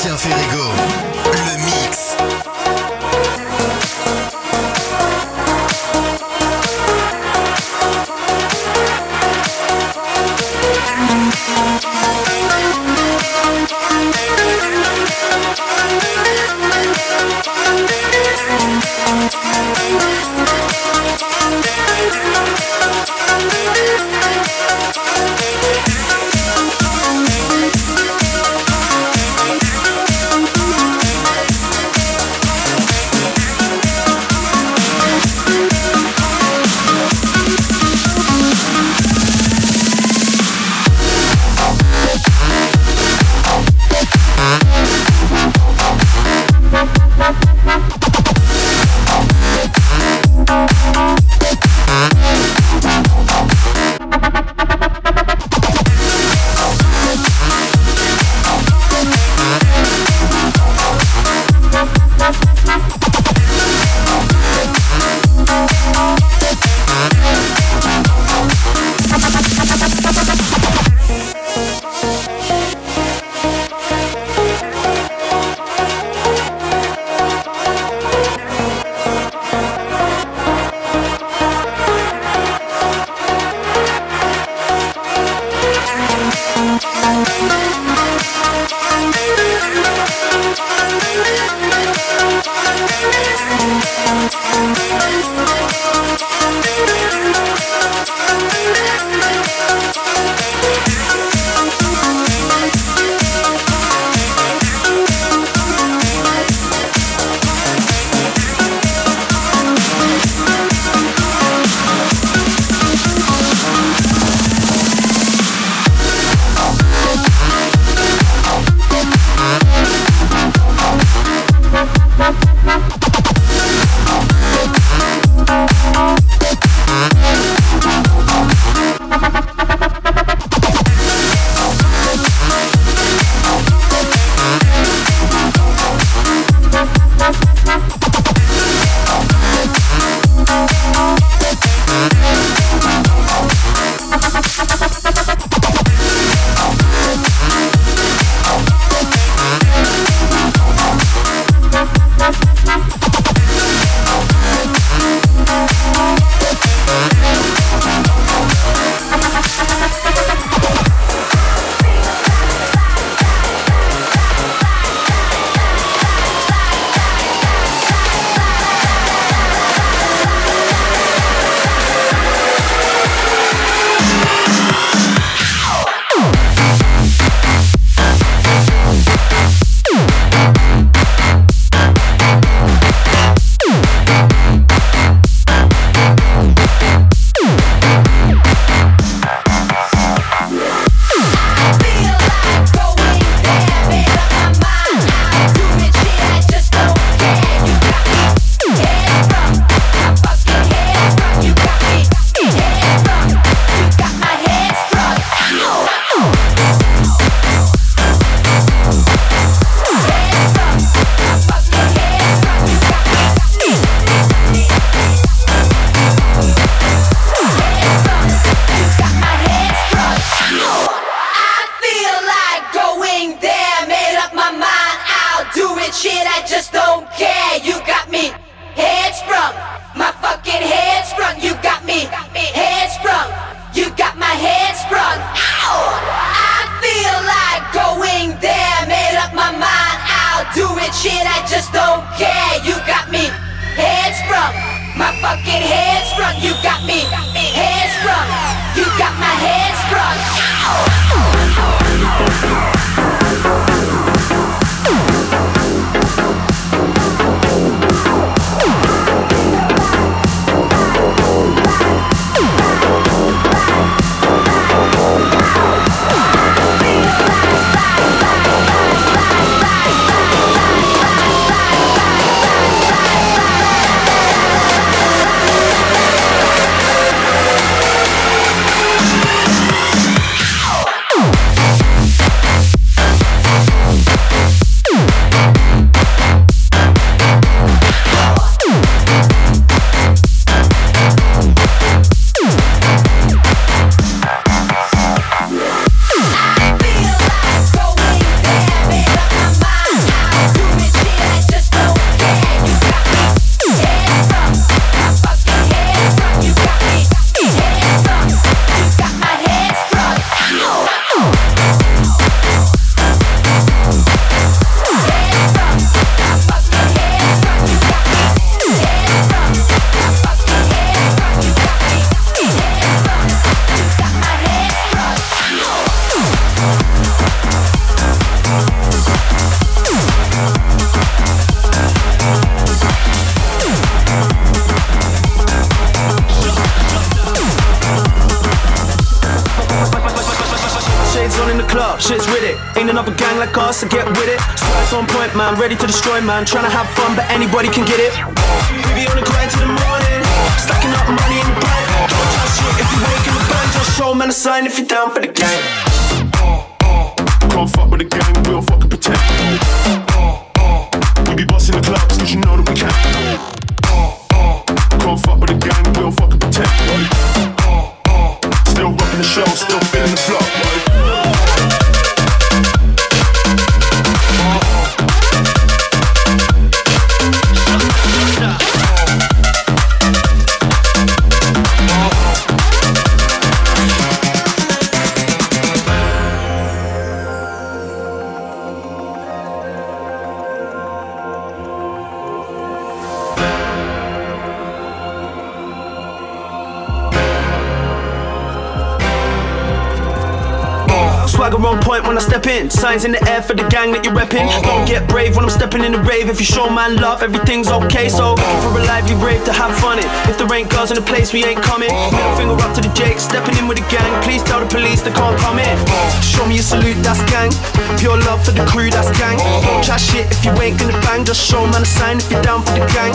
Tiens, Ferrigo. Gang like us, so get with it. Stripes on point, man, ready to destroy, man. Trying to have fun, but anybody can get it. We be on the grind till the morning, stacking up money in the bank. Don't try shit if you in the band, just show man a sign if you're down for the gang. Can't fuck with the gang, we don't fucking pretend. We be busting the clubs, cause you know that we can. Signs in the air for the gang that you're repping. Don't get brave when I'm stepping in the rave. If you show man love, everything's okay. So if looking for a lively brave to have fun in. If there ain't girls in the place, we ain't coming. Middle finger up to the Jake, stepping in with the gang. Please tell the police they can't come in. Show me a salute, that's gang. Pure love for the crew, that's gang. Don't chat shit if you ain't gonna bang. Just show man a sign if you're down for the gang.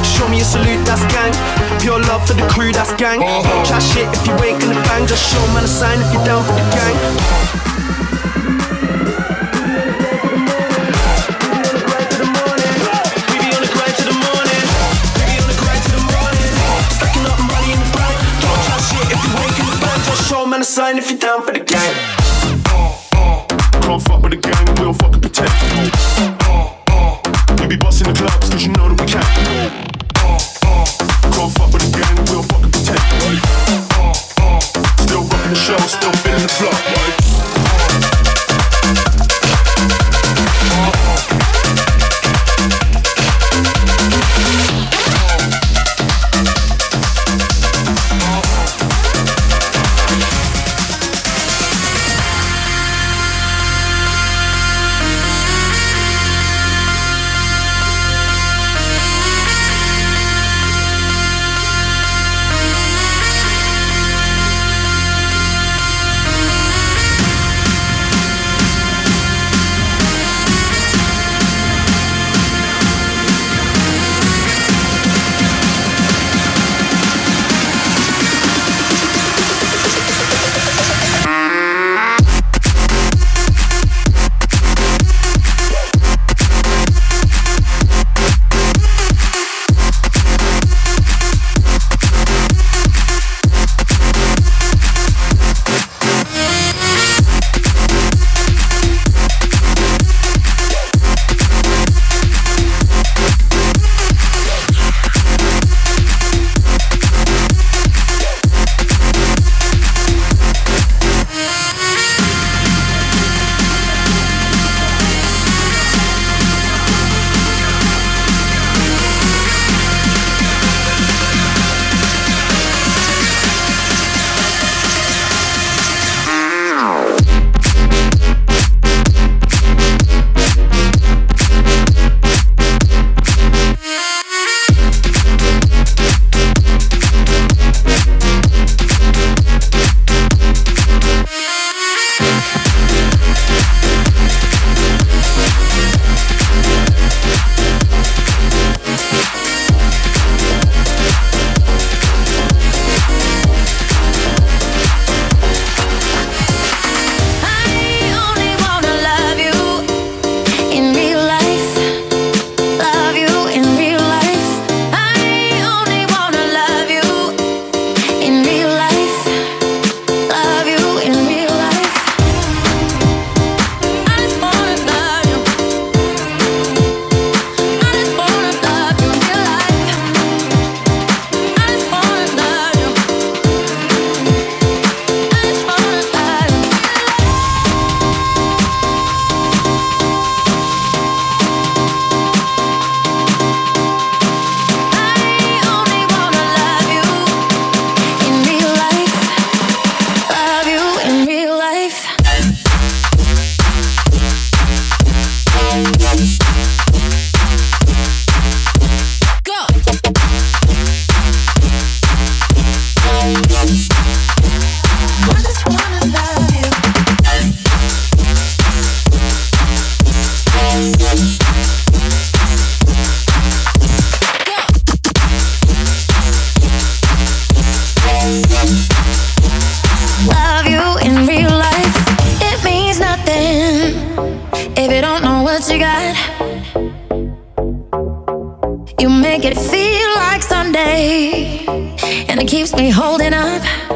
Show me a salute, that's gang. Pure love for the crew, that's gang. Don't chat shit if you ain't gonna bang. Just show man a sign if you're down for the gang. Me holding up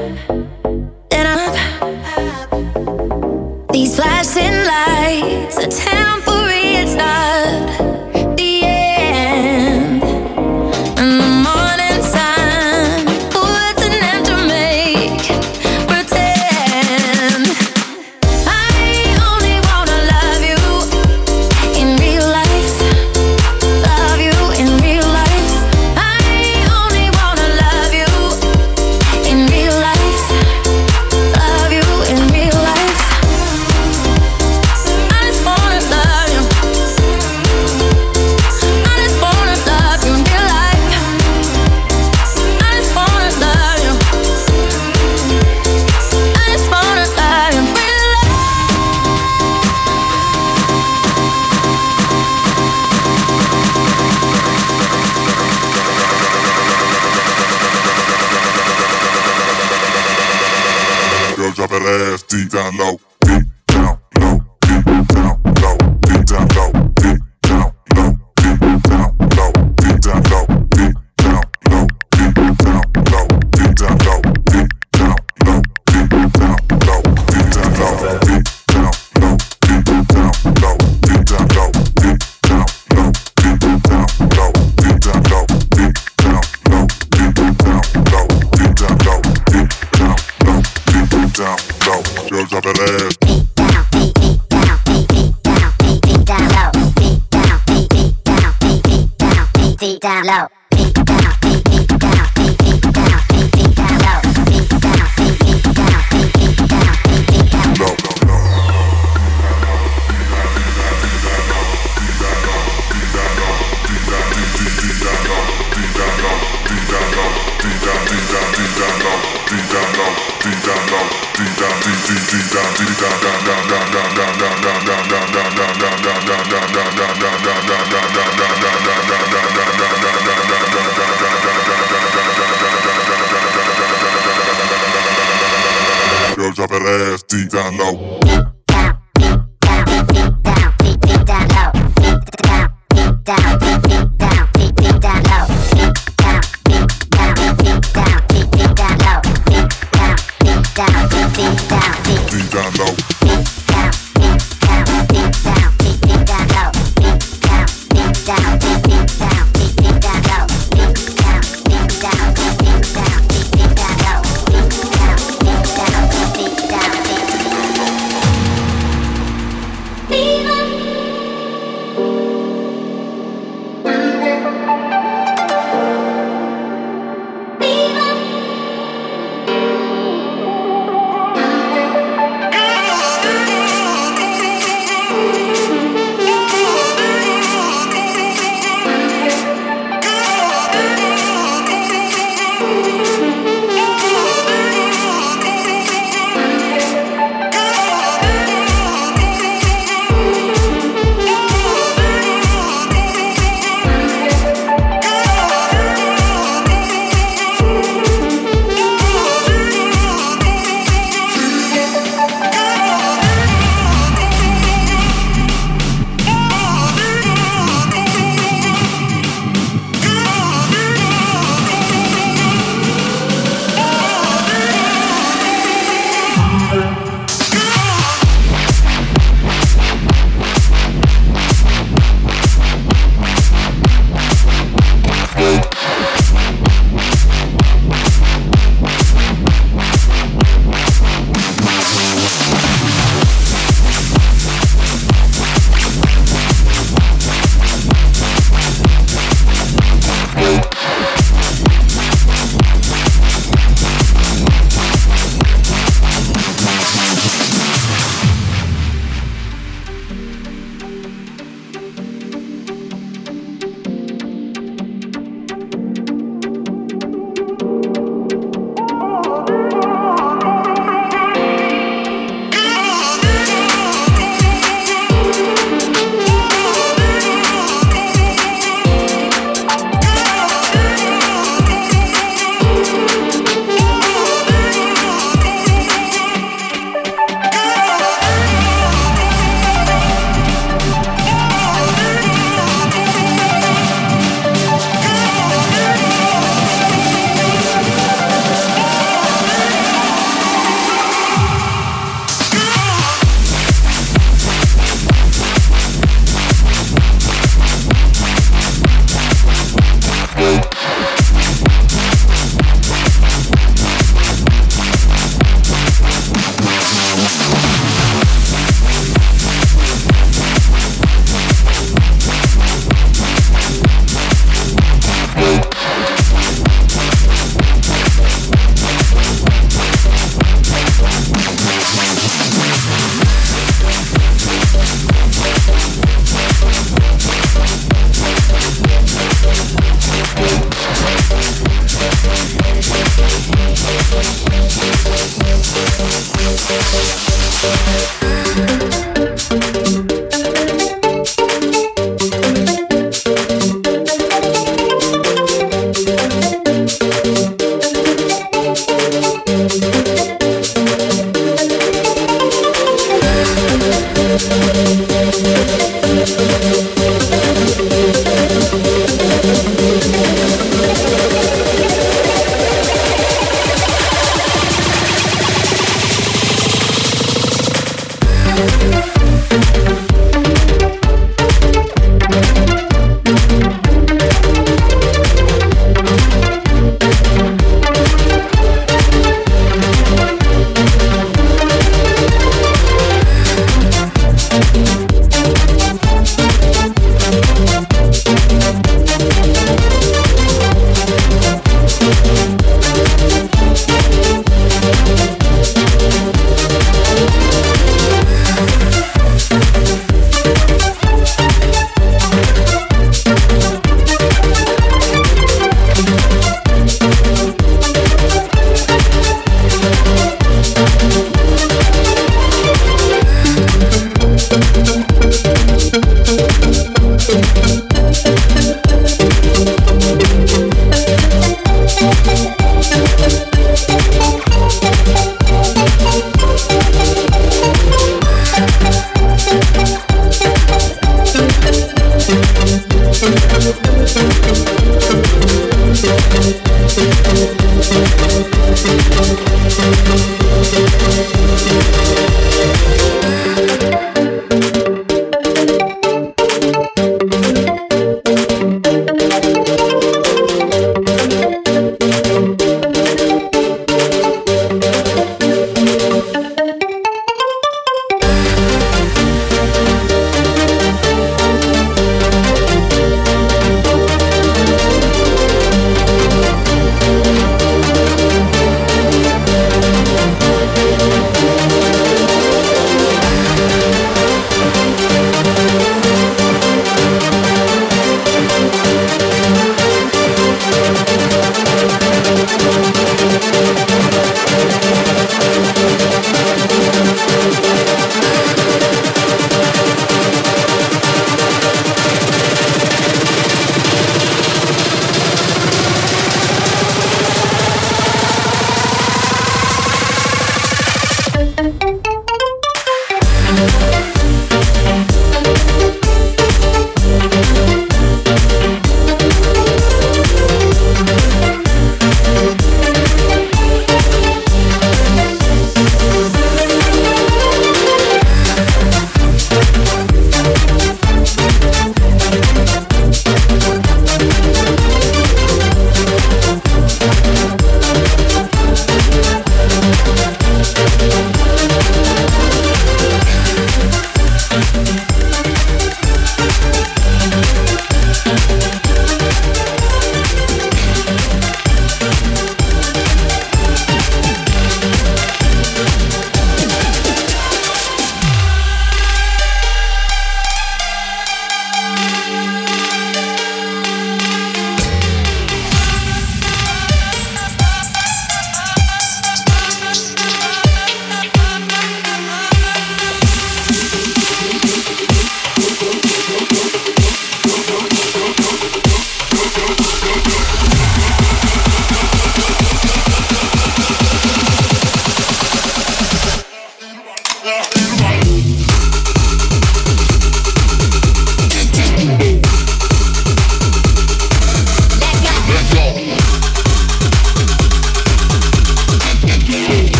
down low. Beat down, beat, beat down, beat, beat down, beat, beat down low. Beat down, beat, beat down, beat, beat down, beat, beat down low. Ding dong, ding ding ding dong, ding dong, ding ding dong, ding dong, dong, dong, dong, dong, dong, dong. that ass deep down low.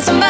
Somebody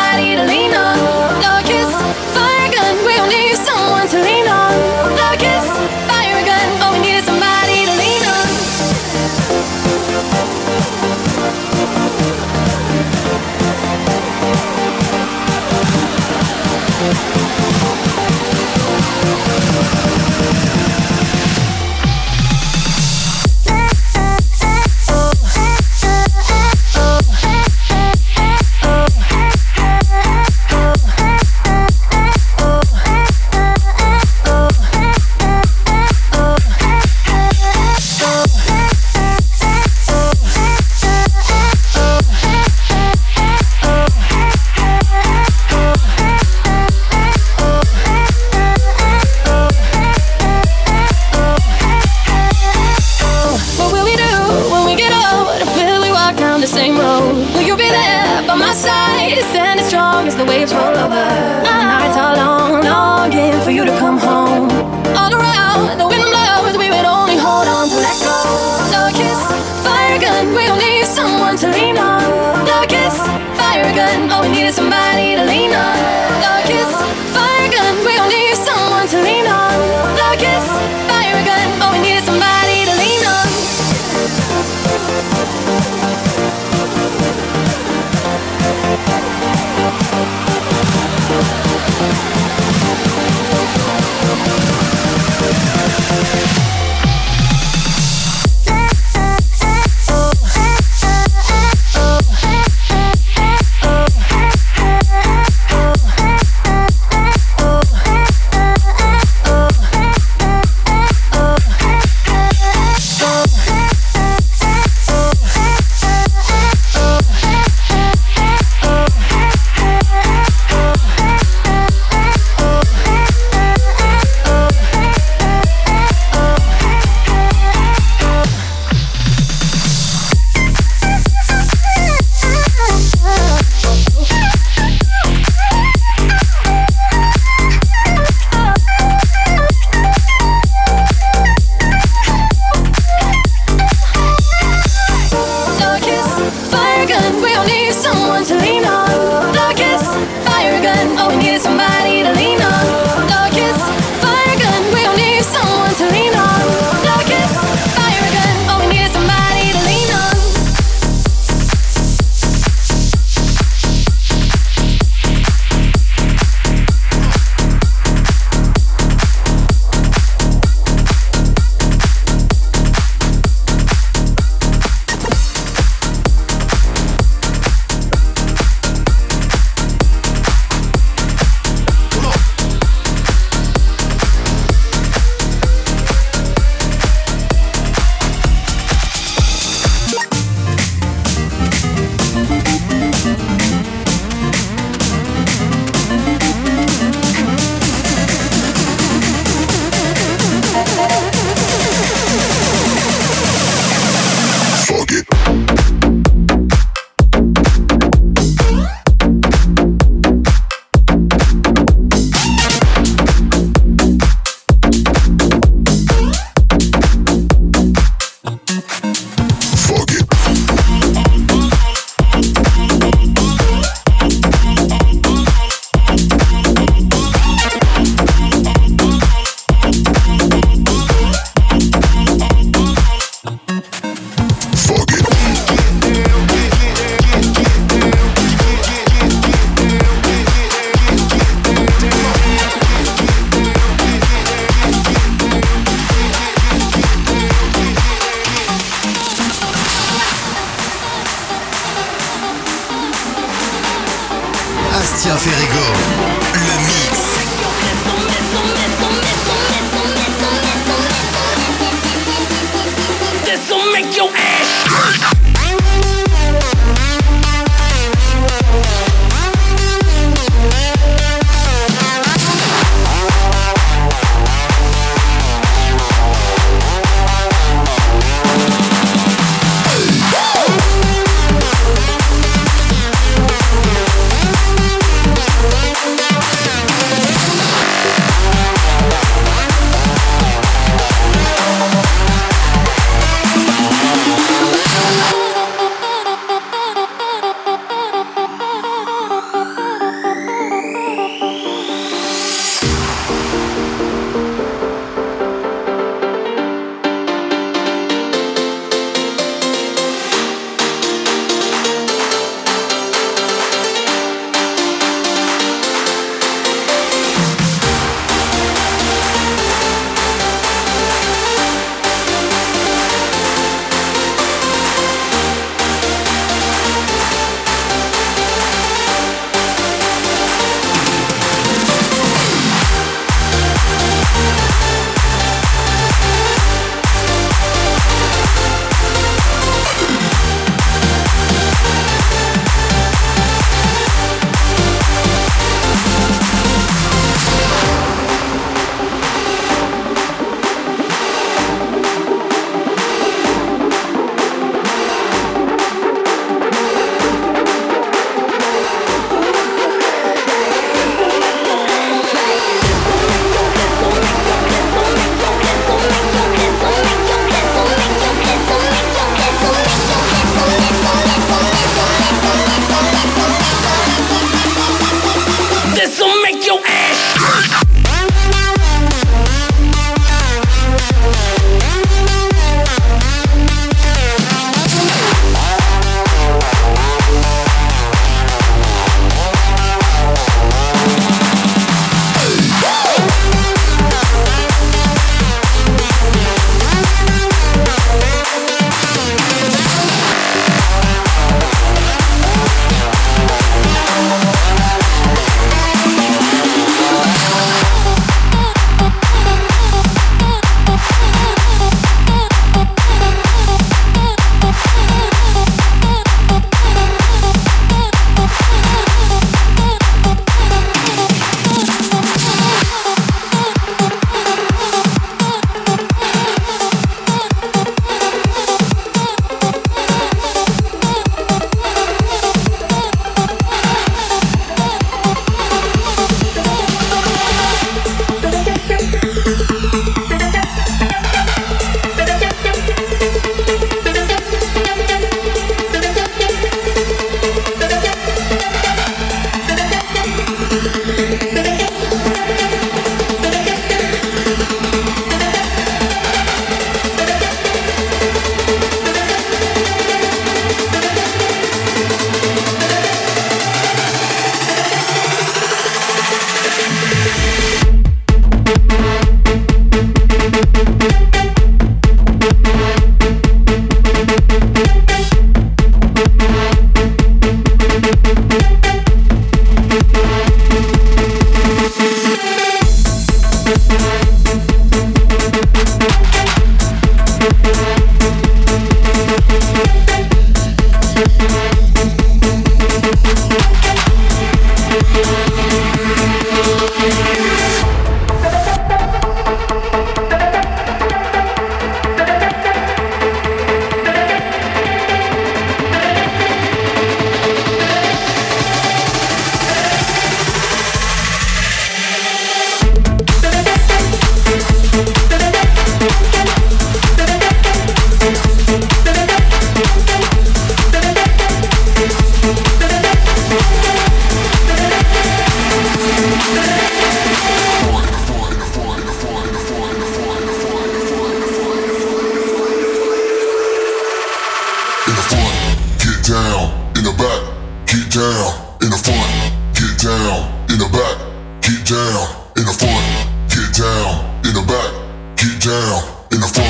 down in the front, get down in the back, get down in the front.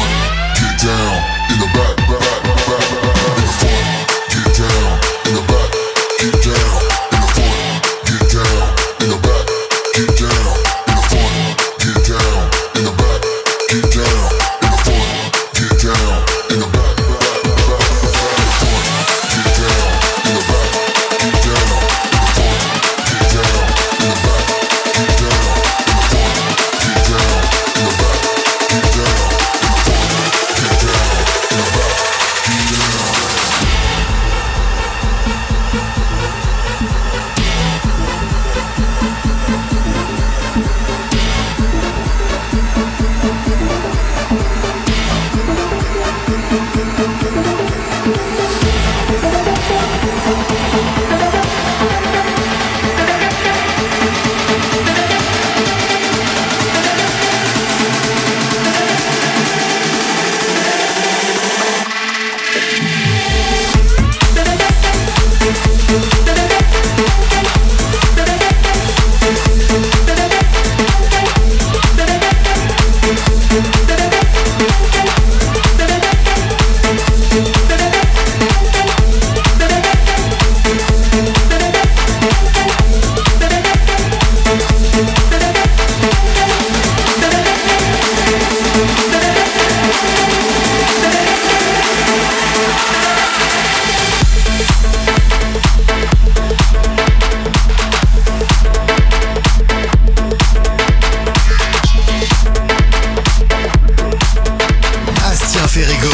This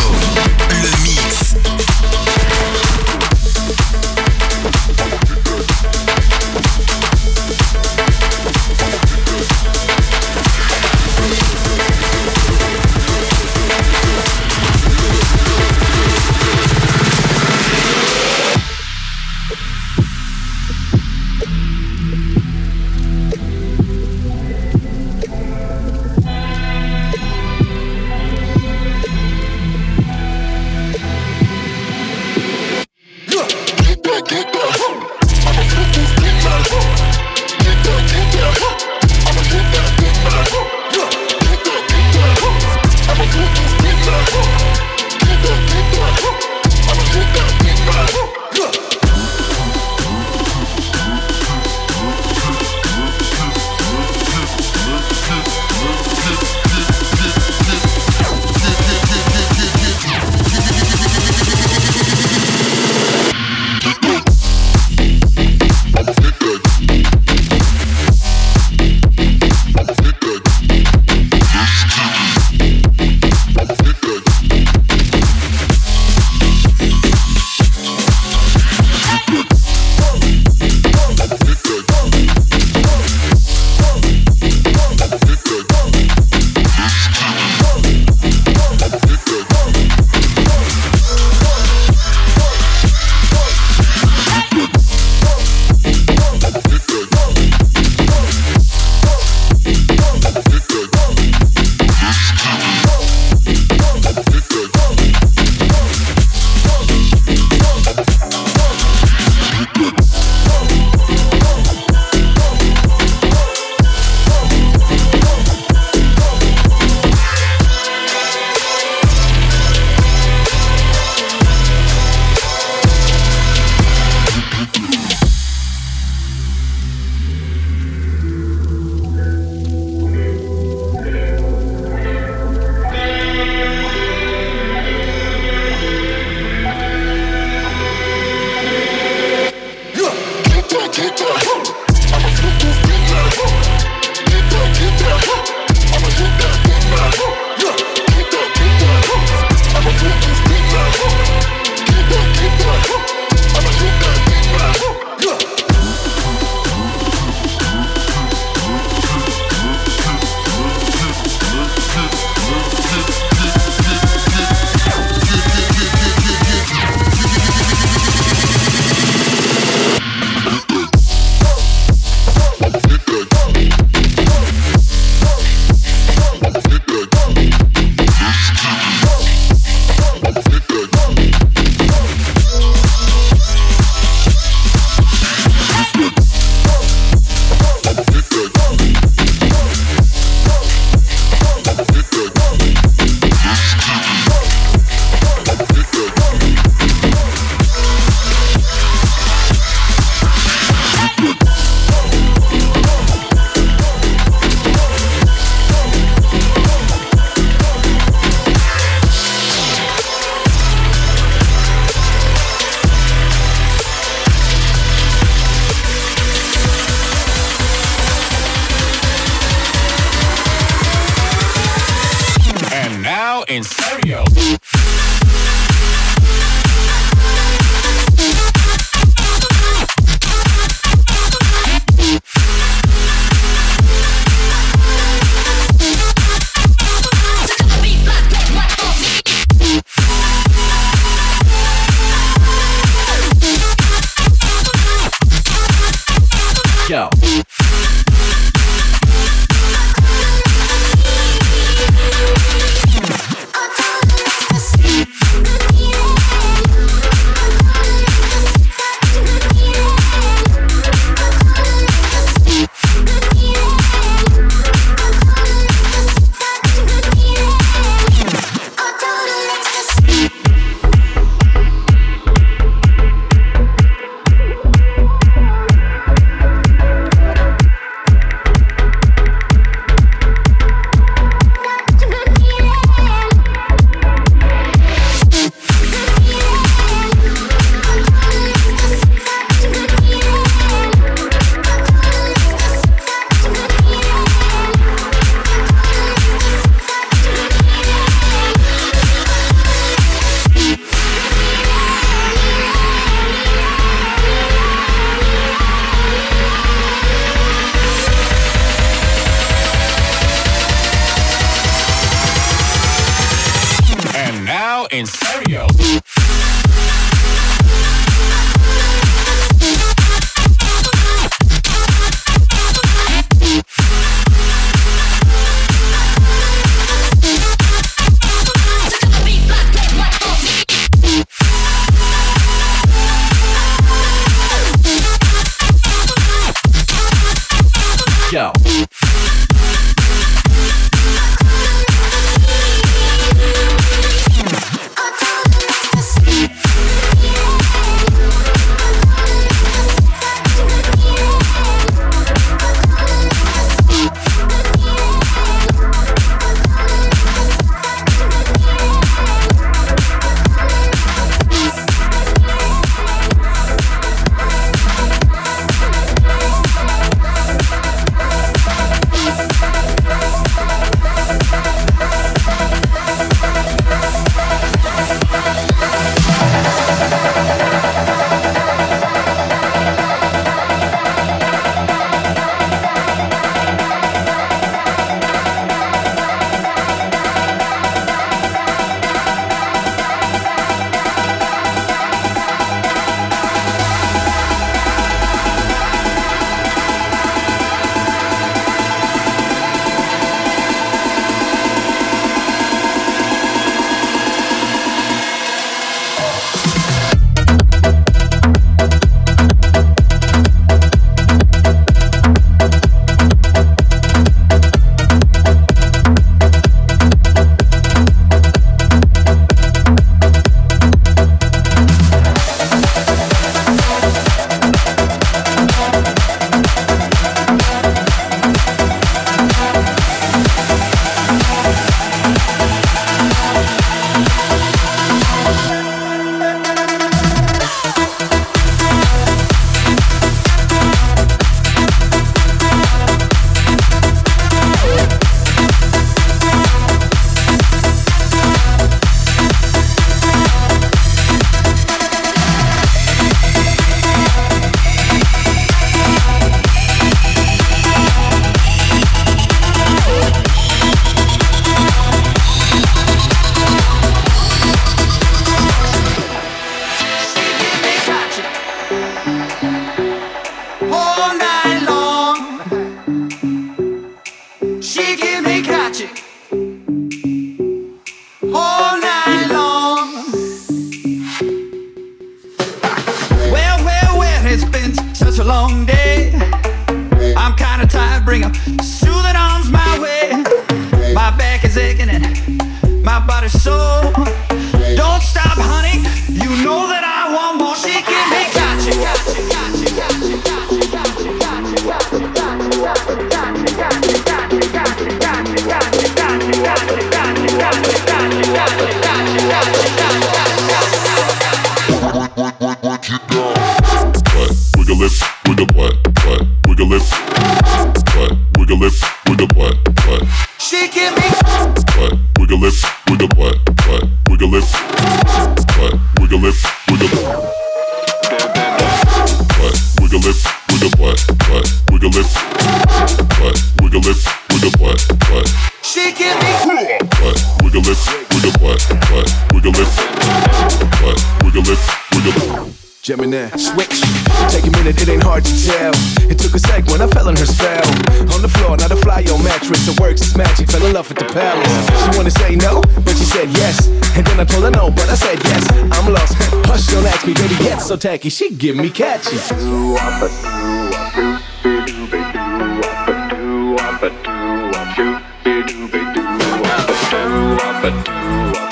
Gemini, switch. Take a minute, it ain't hard to tell. It took a sec when I fell in her spell. On the floor, not a fly on mattress. It works, it's magic. Fell in love with the palace. She wanna say no, but she said yes. And then I told her no, but I said yes. I'm lost. Hush, don't ask me, baby. Yet so tacky, she give me catchy.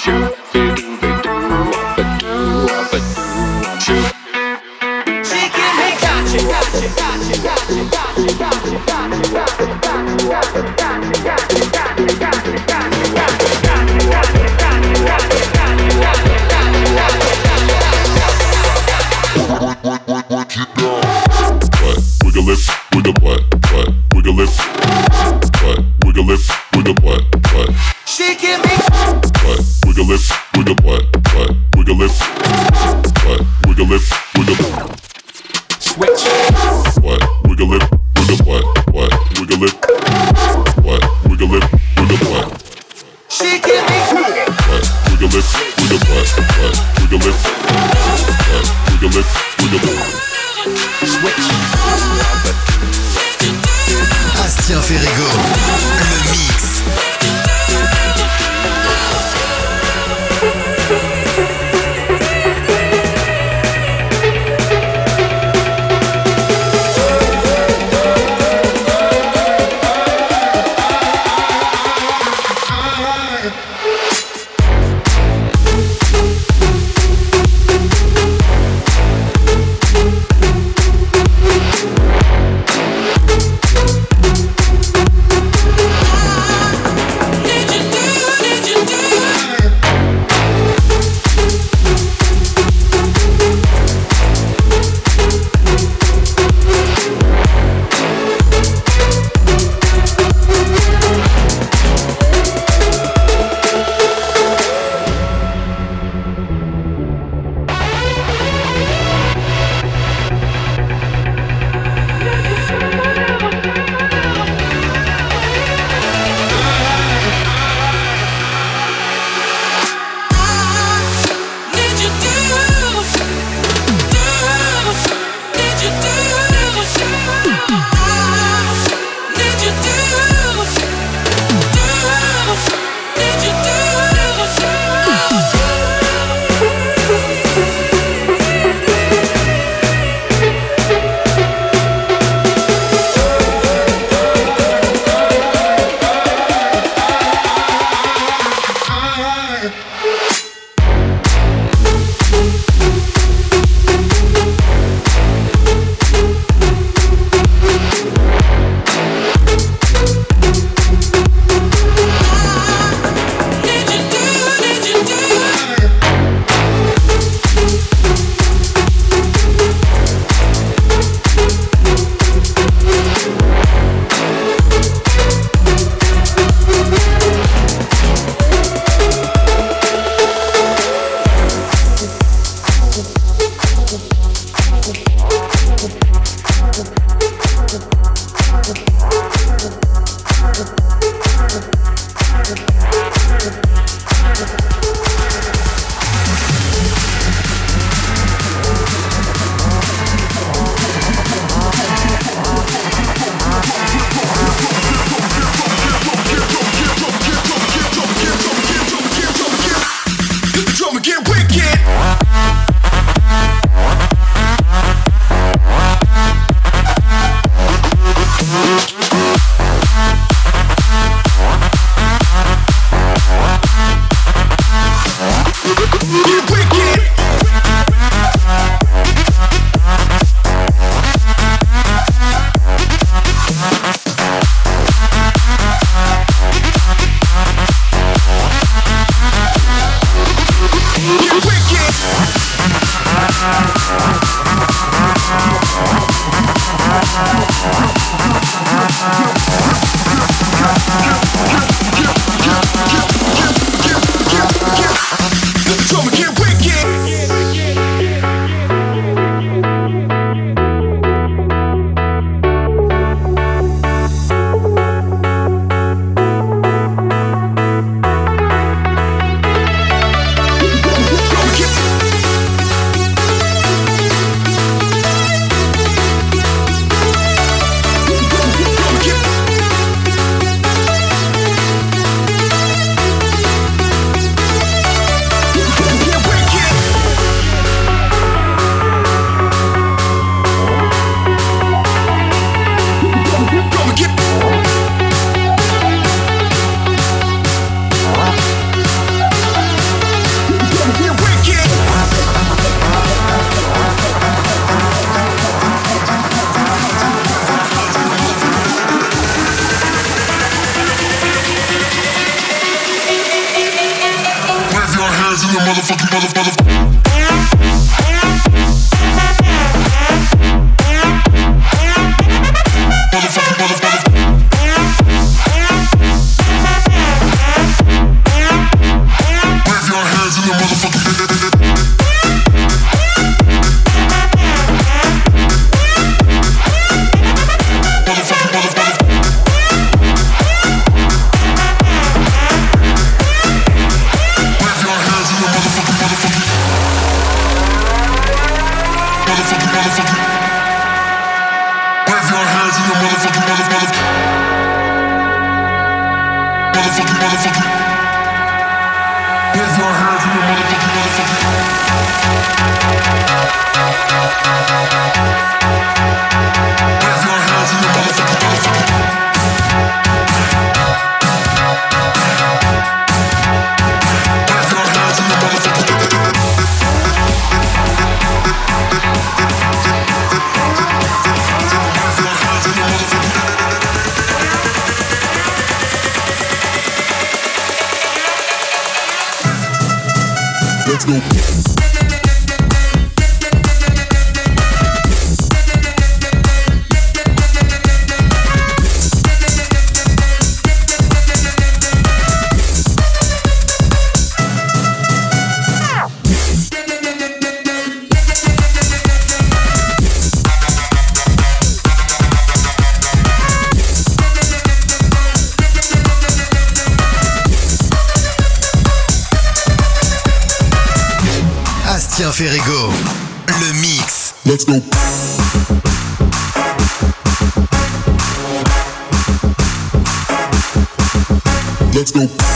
Shoot. thank you Christophe Erego. Le mix. Let's go. Let's go.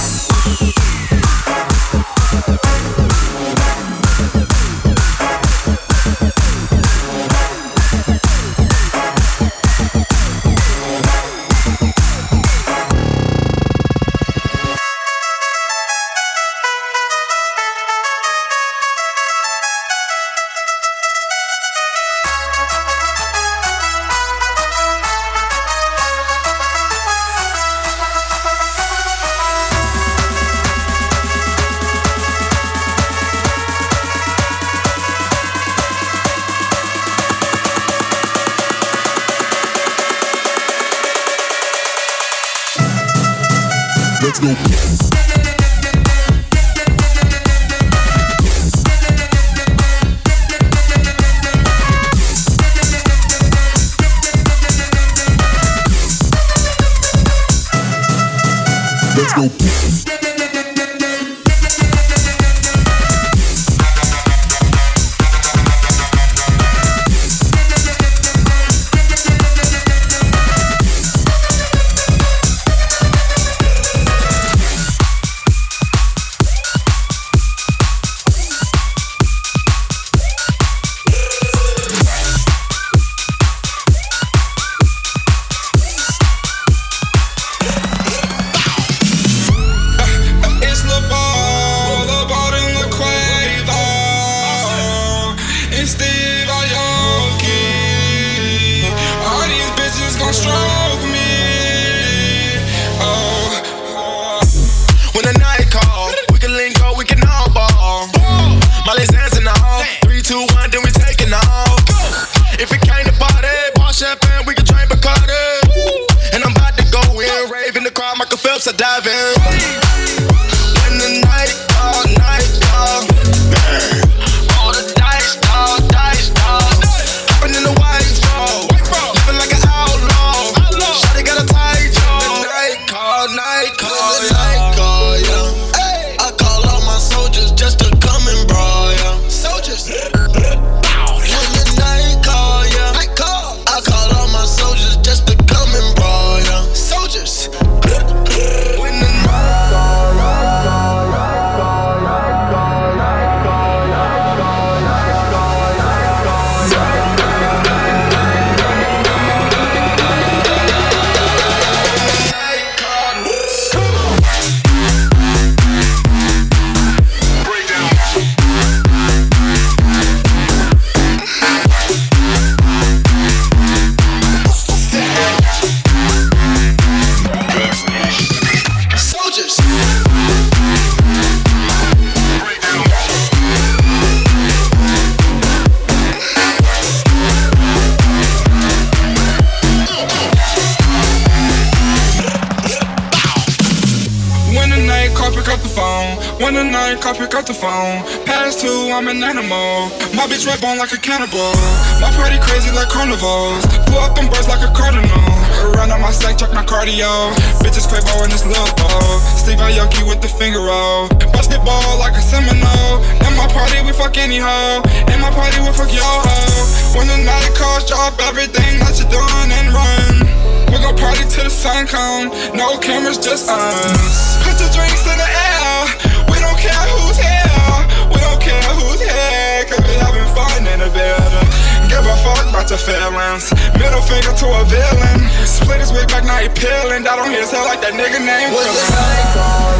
Call, pick up the phone. When the night call, pick up the phone. Past two, I'm an animal. My bitch red bone like a cannibal. My party crazy like carnivals. Pull up them birds like a cardinal. Run on my sack, check my cardio. Bitches Quavo in this little bowl. Steve Aoki with the finger roll. Bust it ball like a Seminole. In my party, we fuck any hoe. In my party, we fuck your hoe. When the night calls, drop everything that you're doing and run. We gon' party till the sun come. No cameras, just us. Put drinks in the air. We don't care who's here. We don't care who's here. Cause we having fun in the building. Give a fuck about your feelings. Middle finger to a villain. Split his wig back, now he peeling. I don't hear his hell like that nigga name. What's